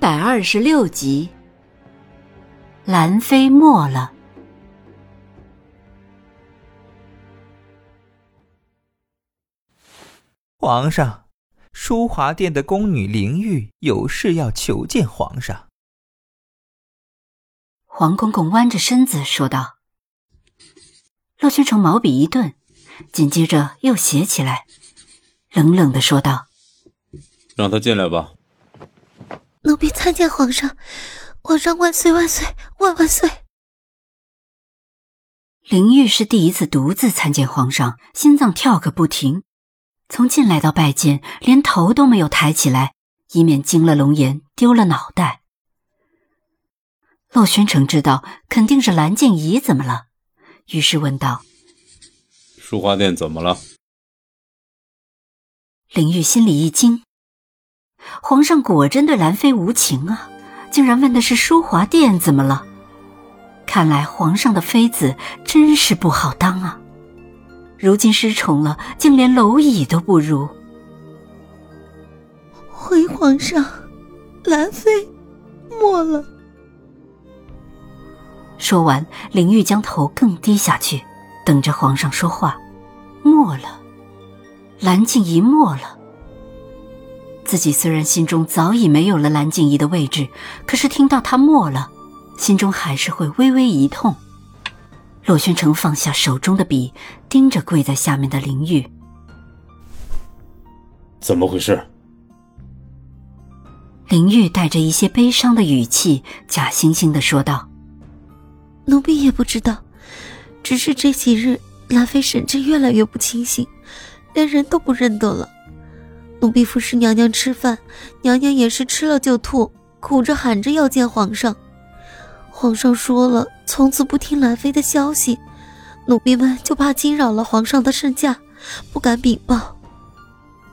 百二十六集，兰妃没了。皇上，淑华殿的宫女灵玉有事要求见皇上。黄公公弯着身子说道。洛轩城毛笔一顿，紧接着又写起来，冷冷的说道：“让他进来吧。”奴婢参见皇上，皇上万岁万岁万万岁！林玉是第一次独自参见皇上，心脏跳个不停。从进来到拜见，连头都没有抬起来，以免惊了龙颜，丢了脑袋。洛宣城知道肯定是蓝静怡怎么了，于是问道：“书画殿怎么了？”林玉心里一惊。皇上果真对兰妃无情啊！竟然问的是淑华殿怎么了？看来皇上的妃子真是不好当啊！如今失宠了，竟连蝼蚁都不如。回皇上，兰妃没了。说完，林玉将头更低下去，等着皇上说话。没了，兰静怡没了。自己虽然心中早已没有了蓝静怡的位置，可是听到她没了，心中还是会微微一痛。洛宣城放下手中的笔，盯着跪在下面的林玉：“怎么回事？”林玉带着一些悲伤的语气，假惺惺的说道：“奴婢也不知道，只是这几日兰妃神志越来越不清醒，连人都不认得了。”奴婢服侍娘娘吃饭，娘娘也是吃了就吐，哭着喊着要见皇上。皇上说了，从此不听兰妃的消息，奴婢们就怕惊扰了皇上的圣驾，不敢禀报。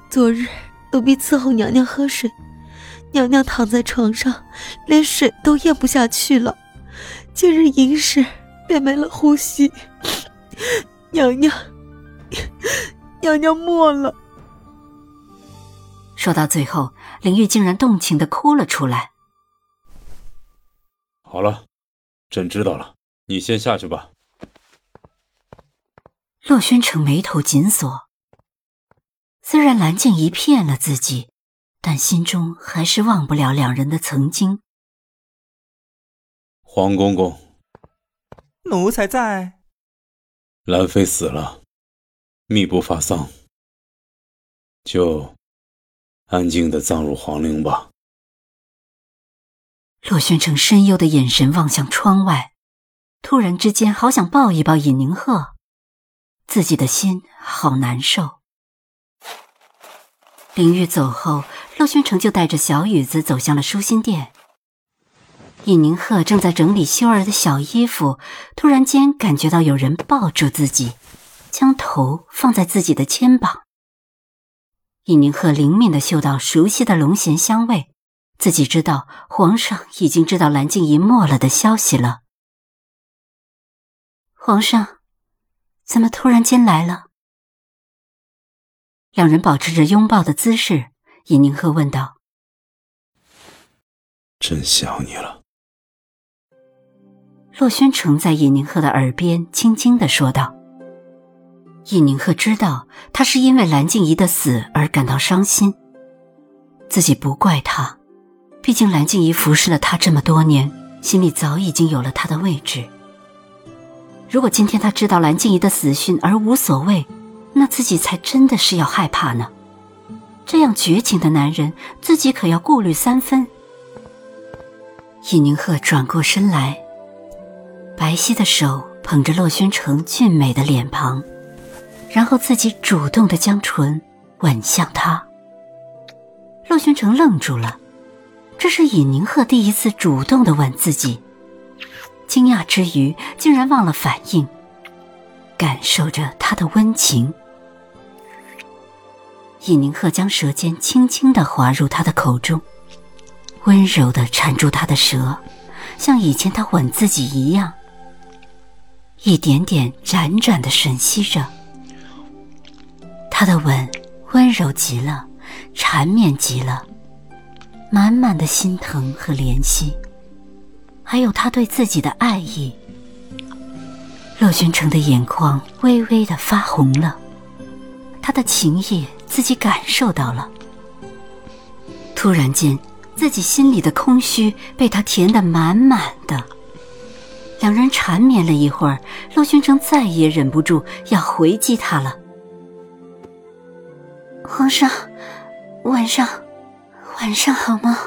昨日奴婢伺候娘娘喝水，娘娘躺在床上，连水都咽不下去了。今日寅时便没了呼吸，娘娘，娘娘没了。说到最后，林玉竟然动情的哭了出来。好了，朕知道了，你先下去吧。洛宣城眉头紧锁。虽然蓝静怡骗了自己，但心中还是忘不了两人的曾经。黄公公，奴才在。兰妃死了，密不发丧，就。安静的葬入皇陵吧。洛宣城深幽的眼神望向窗外，突然之间好想抱一抱尹宁鹤，自己的心好难受。林玉走后，洛宣城就带着小雨子走向了舒心殿。尹宁鹤正在整理秀儿的小衣服，突然间感觉到有人抱住自己，将头放在自己的肩膀。尹宁鹤灵敏的嗅到熟悉的龙涎香味，自己知道皇上已经知道蓝静怡没了的消息了。皇上，怎么突然间来了？两人保持着拥抱的姿势，尹宁鹤问道：“真想你了。”洛轩城在尹宁鹤的耳边轻轻的说道。尹宁鹤知道，他是因为蓝静怡的死而感到伤心。自己不怪他，毕竟蓝静怡服侍了他这么多年，心里早已经有了他的位置。如果今天他知道蓝静怡的死讯而无所谓，那自己才真的是要害怕呢。这样绝情的男人，自己可要顾虑三分。尹宁鹤转过身来，白皙的手捧着洛宣城俊美的脸庞。然后自己主动的将唇吻向他，洛宣城愣住了，这是尹宁鹤第一次主动的吻自己，惊讶之余竟然忘了反应，感受着他的温情。尹宁鹤将舌尖轻轻的滑入他的口中，温柔的缠住他的舌，像以前他吻自己一样，一点点辗转的吮吸着。他的吻温柔极了，缠绵极了。满满的心疼和怜惜，还有他对自己的爱意。洛君城的眼眶微微的发红了，他的情意自己感受到了。突然间，自己心里的空虚被他填得满满的。两人缠绵了一会儿，洛君城再也忍不住要回击他了。皇上，晚上。晚上好吗？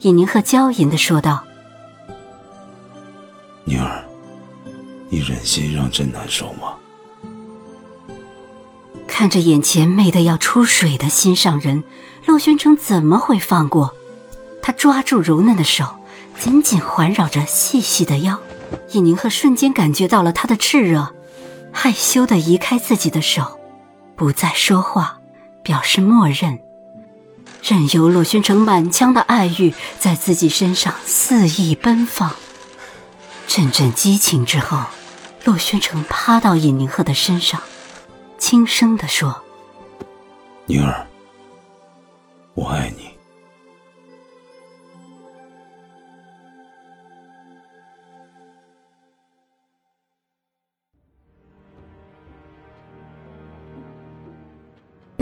尹宁鹤娇吟的说道：“宁儿，你忍心让朕难受吗？”看着眼前美得要出水的心上人，陆宣城怎么会放过？他抓住柔嫩的手，紧紧环绕着细细的腰。尹宁鹤瞬间感觉到了他的炽热，害羞的移开自己的手，不再说话，表示默认。任由洛宣城满腔的爱欲在自己身上肆意奔放，阵阵激情之后，洛宣城趴到尹宁鹤的身上，轻声地说：“宁儿，我爱你。”